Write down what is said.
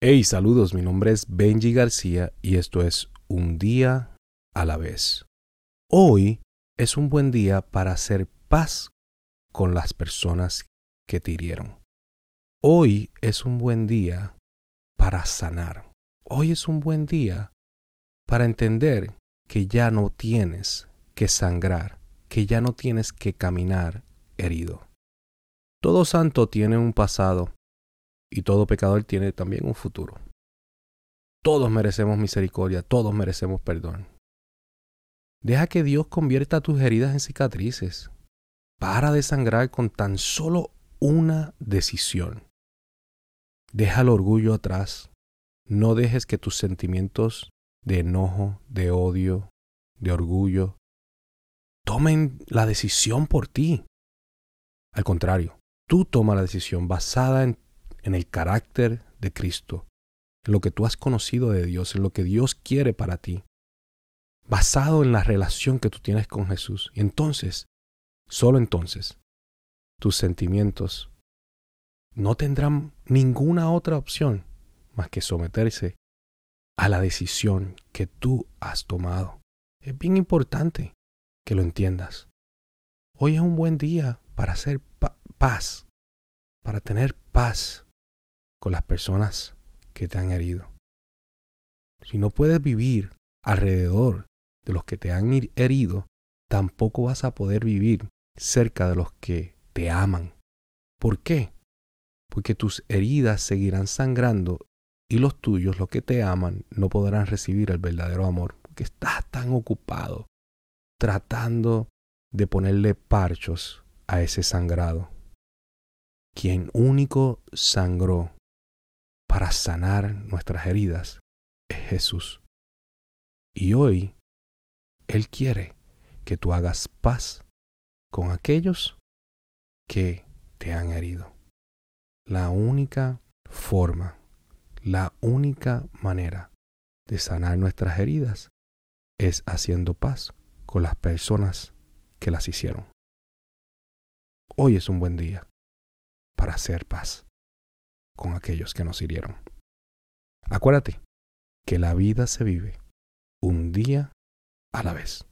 Hey, saludos, mi nombre es Benji García y esto es Un día a la vez. Hoy es un buen día para hacer paz con las personas que te hirieron. Hoy es un buen día para sanar. Hoy es un buen día para entender que ya no tienes que sangrar, que ya no tienes que caminar herido. Todo santo tiene un pasado y todo pecador tiene también un futuro. Todos merecemos misericordia, todos merecemos perdón. Deja que Dios convierta tus heridas en cicatrices. Para de sangrar con tan solo una decisión. Deja el orgullo atrás. No dejes que tus sentimientos de enojo, de odio, de orgullo, tomen la decisión por ti. Al contrario, tú toma la decisión basada en en el carácter de Cristo, en lo que tú has conocido de Dios, en lo que Dios quiere para ti, basado en la relación que tú tienes con Jesús. Y entonces, solo entonces, tus sentimientos no tendrán ninguna otra opción más que someterse a la decisión que tú has tomado. Es bien importante que lo entiendas. Hoy es un buen día para hacer paz, para tener paz con las personas que te han herido. Si no puedes vivir alrededor de los que te han herido, tampoco vas a poder vivir cerca de los que te aman. ¿Por qué? Porque tus heridas seguirán sangrando y los tuyos, los que te aman, no podrán recibir el verdadero amor, porque estás tan ocupado tratando de ponerle parchos a ese sangrado. Quien único sangró para sanar nuestras heridas es Jesús. Y hoy Él quiere que tú hagas paz con aquellos que te han herido. La única forma, la única manera de sanar nuestras heridas es haciendo paz con las personas que las hicieron. Hoy es un buen día para hacer paz con aquellos que nos hirieron. Acuérdate que la vida se vive un día a la vez.